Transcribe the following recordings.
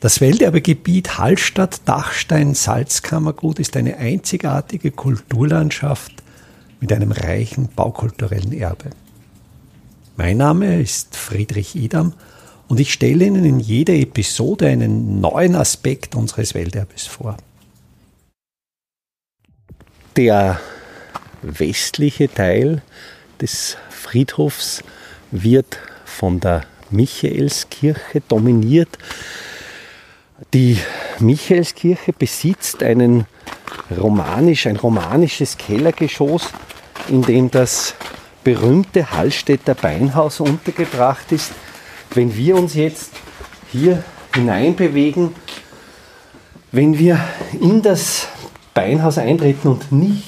Das Welterbegebiet Hallstatt-Dachstein-Salzkammergut ist eine einzigartige Kulturlandschaft mit einem reichen baukulturellen Erbe. Mein Name ist Friedrich Idam und ich stelle Ihnen in jeder Episode einen neuen Aspekt unseres Welterbes vor. Der westliche Teil des Friedhofs wird von der Michaelskirche dominiert. Die Michaelskirche besitzt einen romanisch, ein romanisches Kellergeschoss, in dem das berühmte Hallstätter Beinhaus untergebracht ist. Wenn wir uns jetzt hier hineinbewegen, wenn wir in das Beinhaus eintreten und nicht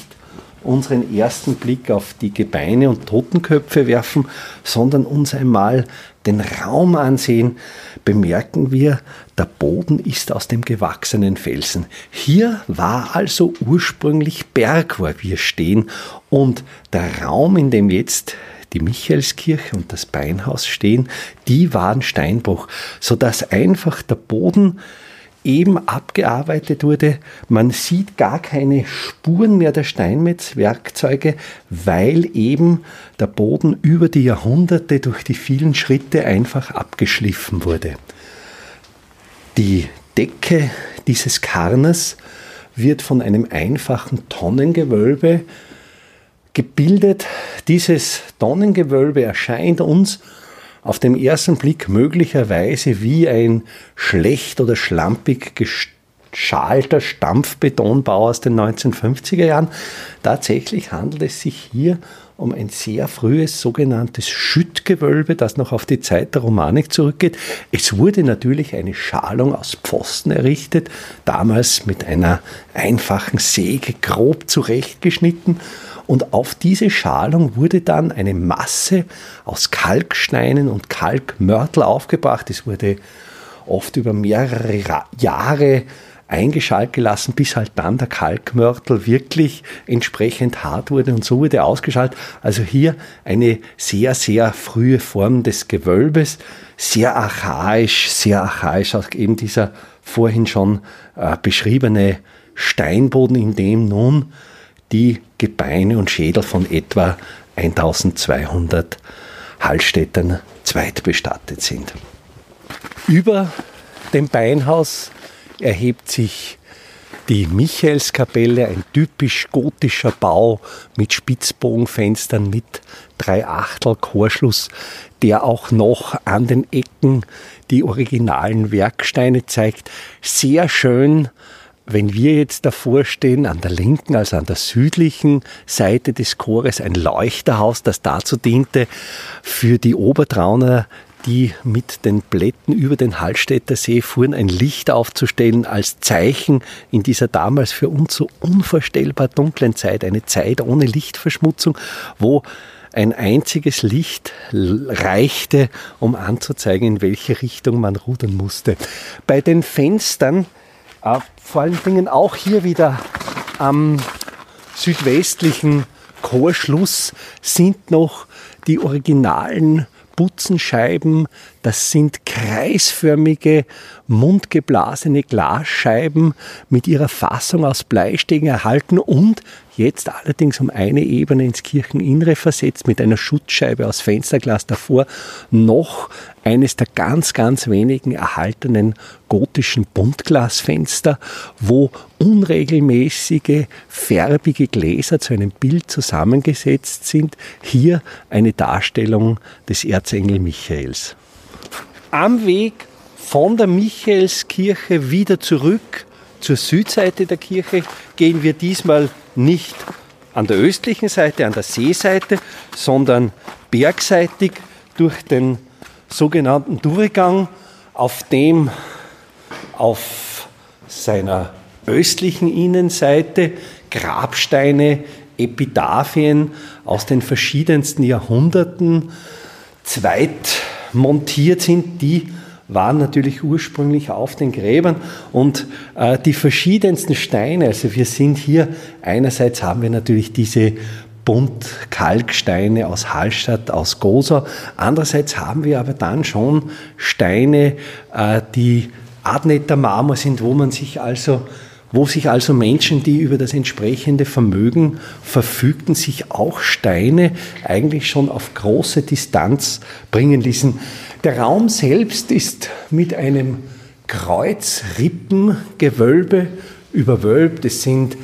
unseren ersten Blick auf die Gebeine und Totenköpfe werfen, sondern uns einmal den Raum ansehen, bemerken wir, der Boden ist aus dem gewachsenen Felsen. Hier war also ursprünglich Berg, wo wir stehen, und der Raum, in dem jetzt die Michaelskirche und das Beinhaus stehen, die waren Steinbruch, sodass einfach der Boden eben abgearbeitet wurde. Man sieht gar keine Spuren mehr der Steinmetzwerkzeuge, weil eben der Boden über die Jahrhunderte durch die vielen Schritte einfach abgeschliffen wurde. Die Decke dieses Karners wird von einem einfachen Tonnengewölbe gebildet. Dieses Tonnengewölbe erscheint uns auf den ersten Blick möglicherweise wie ein schlecht oder schlampig geschalter Stampfbetonbau aus den 1950er Jahren. Tatsächlich handelt es sich hier um ein sehr frühes sogenanntes Schüttgewölbe, das noch auf die Zeit der Romanik zurückgeht. Es wurde natürlich eine Schalung aus Pfosten errichtet, damals mit einer einfachen Säge grob zurechtgeschnitten und auf diese Schalung wurde dann eine Masse aus Kalksteinen und Kalkmörtel aufgebracht. Es wurde oft über mehrere Jahre eingeschaltet gelassen, bis halt dann der Kalkmörtel wirklich entsprechend hart wurde und so wurde ausgeschaltet. Also hier eine sehr, sehr frühe Form des Gewölbes, sehr archaisch, sehr archaisch, auch eben dieser vorhin schon äh, beschriebene Steinboden, in dem nun die Gebeine und Schädel von etwa 1200 Hallstättern zweitbestattet sind. Über dem Beinhaus erhebt sich die Michaelskapelle, ein typisch gotischer Bau mit Spitzbogenfenstern, mit Dreiachtel Chorschluss, der auch noch an den Ecken die originalen Werksteine zeigt. Sehr schön wenn wir jetzt davor stehen, an der linken, also an der südlichen Seite des Chores, ein Leuchterhaus, das dazu diente, für die Obertrauner die mit den Blätten über den Hallstätter See fuhren, ein Licht aufzustellen als Zeichen in dieser damals für uns so unvorstellbar dunklen Zeit, eine Zeit ohne Lichtverschmutzung, wo ein einziges Licht reichte, um anzuzeigen, in welche Richtung man rudern musste. Bei den Fenstern äh, vor allen Dingen auch hier wieder am südwestlichen Chorschluss sind noch die originalen Butzenscheiben. Das sind kreisförmige, mundgeblasene Glasscheiben mit ihrer Fassung aus Bleistegen erhalten und jetzt allerdings um eine Ebene ins Kircheninnere versetzt mit einer Schutzscheibe aus Fensterglas davor noch eines der ganz, ganz wenigen erhaltenen gotischen Buntglasfenster, wo unregelmäßige, färbige Gläser zu einem Bild zusammengesetzt sind. Hier eine Darstellung des Erzengel Michaels. Am Weg von der Michaelskirche wieder zurück zur Südseite der Kirche gehen wir diesmal nicht an der östlichen Seite, an der Seeseite, sondern bergseitig durch den sogenannten Durchgang, auf dem auf seiner östlichen Innenseite Grabsteine, Epitaphien aus den verschiedensten Jahrhunderten zweit montiert sind, die waren natürlich ursprünglich auf den Gräbern. Und äh, die verschiedensten Steine, also wir sind hier, einerseits haben wir natürlich diese Bunt-Kalksteine aus Hallstatt, aus Gosa, andererseits haben wir aber dann schon Steine, äh, die Adnetter Marmor sind, wo man sich also wo sich also Menschen, die über das entsprechende Vermögen verfügten, sich auch Steine eigentlich schon auf große Distanz bringen ließen. Der Raum selbst ist mit einem Kreuzrippengewölbe überwölbt. Es sind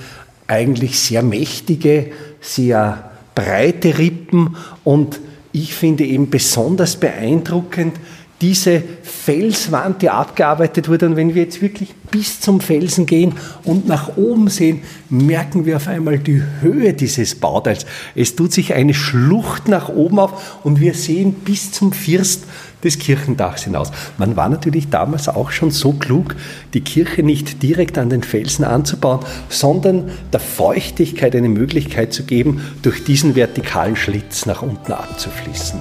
eigentlich sehr mächtige, sehr breite Rippen und ich finde eben besonders beeindruckend diese Felswand, die abgearbeitet wurde. Und wenn wir jetzt wirklich bis zum Felsen gehen und nach oben sehen, merken wir auf einmal die Höhe dieses Bauteils. Es tut sich eine Schlucht nach oben auf und wir sehen bis zum First des Kirchendachs hinaus. Man war natürlich damals auch schon so klug, die Kirche nicht direkt an den Felsen anzubauen, sondern der Feuchtigkeit eine Möglichkeit zu geben, durch diesen vertikalen Schlitz nach unten abzufließen.